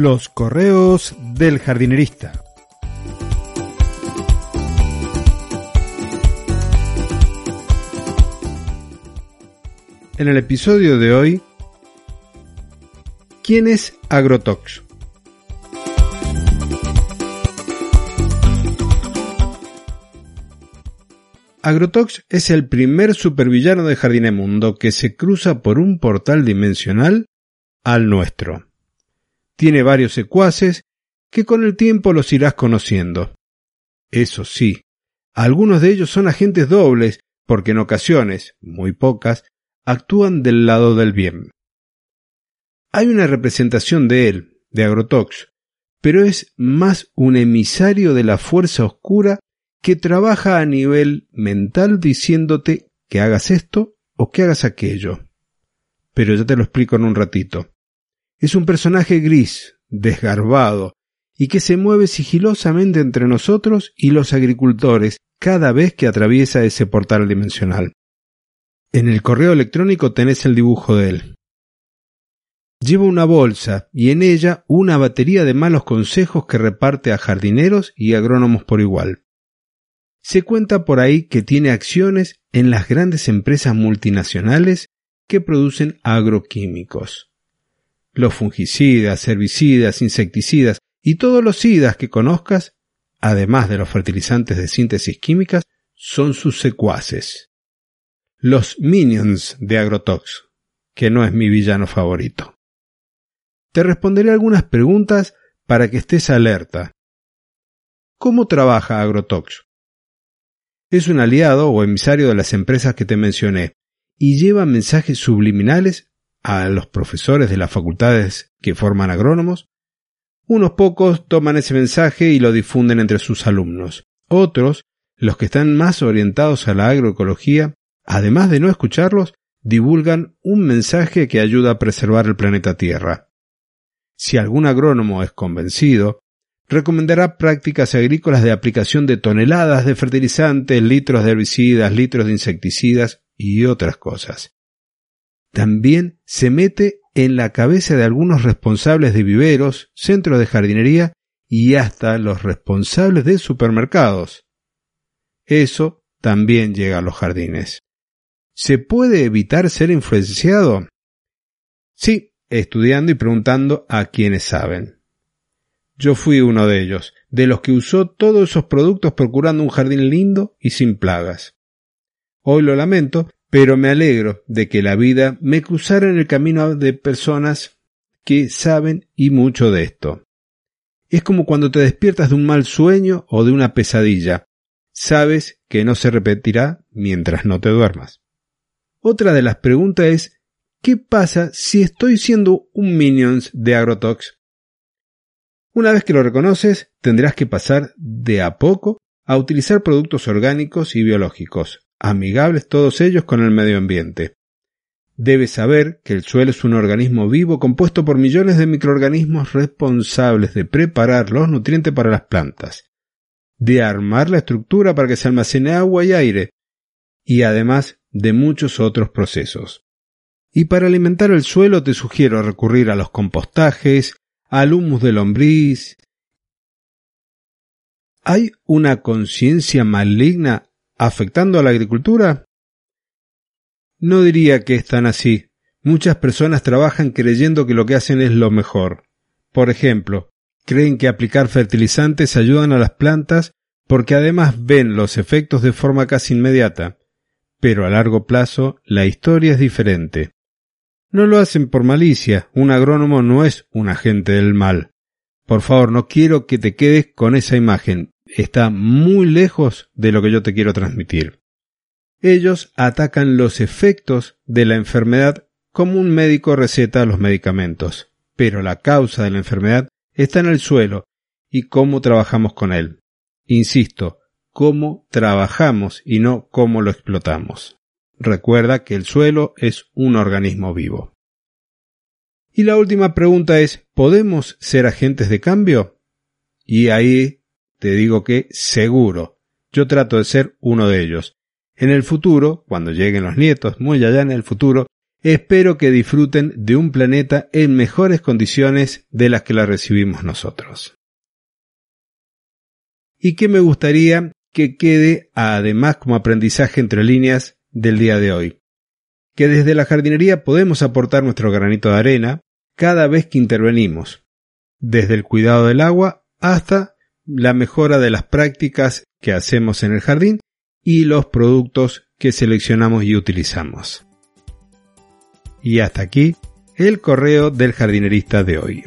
Los correos del jardinerista. En el episodio de hoy, ¿quién es Agrotox? Agrotox es el primer supervillano de Jardinemundo que se cruza por un portal dimensional al nuestro. Tiene varios secuaces que con el tiempo los irás conociendo. Eso sí, algunos de ellos son agentes dobles porque en ocasiones, muy pocas, actúan del lado del bien. Hay una representación de él, de Agrotox, pero es más un emisario de la fuerza oscura que trabaja a nivel mental diciéndote que hagas esto o que hagas aquello. Pero ya te lo explico en un ratito. Es un personaje gris, desgarbado, y que se mueve sigilosamente entre nosotros y los agricultores cada vez que atraviesa ese portal dimensional. En el correo electrónico tenés el dibujo de él. Lleva una bolsa y en ella una batería de malos consejos que reparte a jardineros y agrónomos por igual. Se cuenta por ahí que tiene acciones en las grandes empresas multinacionales que producen agroquímicos los fungicidas, herbicidas, insecticidas y todos los sidas que conozcas, además de los fertilizantes de síntesis químicas, son sus secuaces. Los minions de Agrotox, que no es mi villano favorito. Te responderé algunas preguntas para que estés alerta. ¿Cómo trabaja Agrotox? Es un aliado o emisario de las empresas que te mencioné y lleva mensajes subliminales a los profesores de las facultades que forman agrónomos, unos pocos toman ese mensaje y lo difunden entre sus alumnos. Otros, los que están más orientados a la agroecología, además de no escucharlos, divulgan un mensaje que ayuda a preservar el planeta Tierra. Si algún agrónomo es convencido, recomendará prácticas agrícolas de aplicación de toneladas de fertilizantes, litros de herbicidas, litros de insecticidas y otras cosas también se mete en la cabeza de algunos responsables de viveros, centros de jardinería y hasta los responsables de supermercados. Eso también llega a los jardines. ¿Se puede evitar ser influenciado? Sí, estudiando y preguntando a quienes saben. Yo fui uno de ellos, de los que usó todos esos productos procurando un jardín lindo y sin plagas. Hoy lo lamento, pero me alegro de que la vida me cruzara en el camino de personas que saben y mucho de esto. Es como cuando te despiertas de un mal sueño o de una pesadilla. Sabes que no se repetirá mientras no te duermas. Otra de las preguntas es, ¿qué pasa si estoy siendo un Minions de Agrotox? Una vez que lo reconoces, tendrás que pasar de a poco a utilizar productos orgánicos y biológicos, amigables todos ellos con el medio ambiente. Debes saber que el suelo es un organismo vivo compuesto por millones de microorganismos responsables de preparar los nutrientes para las plantas, de armar la estructura para que se almacene agua y aire, y además de muchos otros procesos. Y para alimentar el suelo te sugiero recurrir a los compostajes, al humus de lombriz. ¿Hay una conciencia maligna afectando a la agricultura? No diría que es tan así. Muchas personas trabajan creyendo que lo que hacen es lo mejor. Por ejemplo, creen que aplicar fertilizantes ayudan a las plantas porque además ven los efectos de forma casi inmediata. Pero a largo plazo la historia es diferente. No lo hacen por malicia, un agrónomo no es un agente del mal. Por favor, no quiero que te quedes con esa imagen está muy lejos de lo que yo te quiero transmitir. Ellos atacan los efectos de la enfermedad como un médico receta los medicamentos, pero la causa de la enfermedad está en el suelo y cómo trabajamos con él. Insisto, cómo trabajamos y no cómo lo explotamos. Recuerda que el suelo es un organismo vivo. Y la última pregunta es, ¿podemos ser agentes de cambio? Y ahí te digo que seguro. Yo trato de ser uno de ellos. En el futuro, cuando lleguen los nietos, muy allá en el futuro, espero que disfruten de un planeta en mejores condiciones de las que la recibimos nosotros. Y que me gustaría que quede además como aprendizaje entre líneas del día de hoy. Que desde la jardinería podemos aportar nuestro granito de arena cada vez que intervenimos, desde el cuidado del agua hasta la mejora de las prácticas que hacemos en el jardín y los productos que seleccionamos y utilizamos. Y hasta aquí el correo del jardinerista de hoy.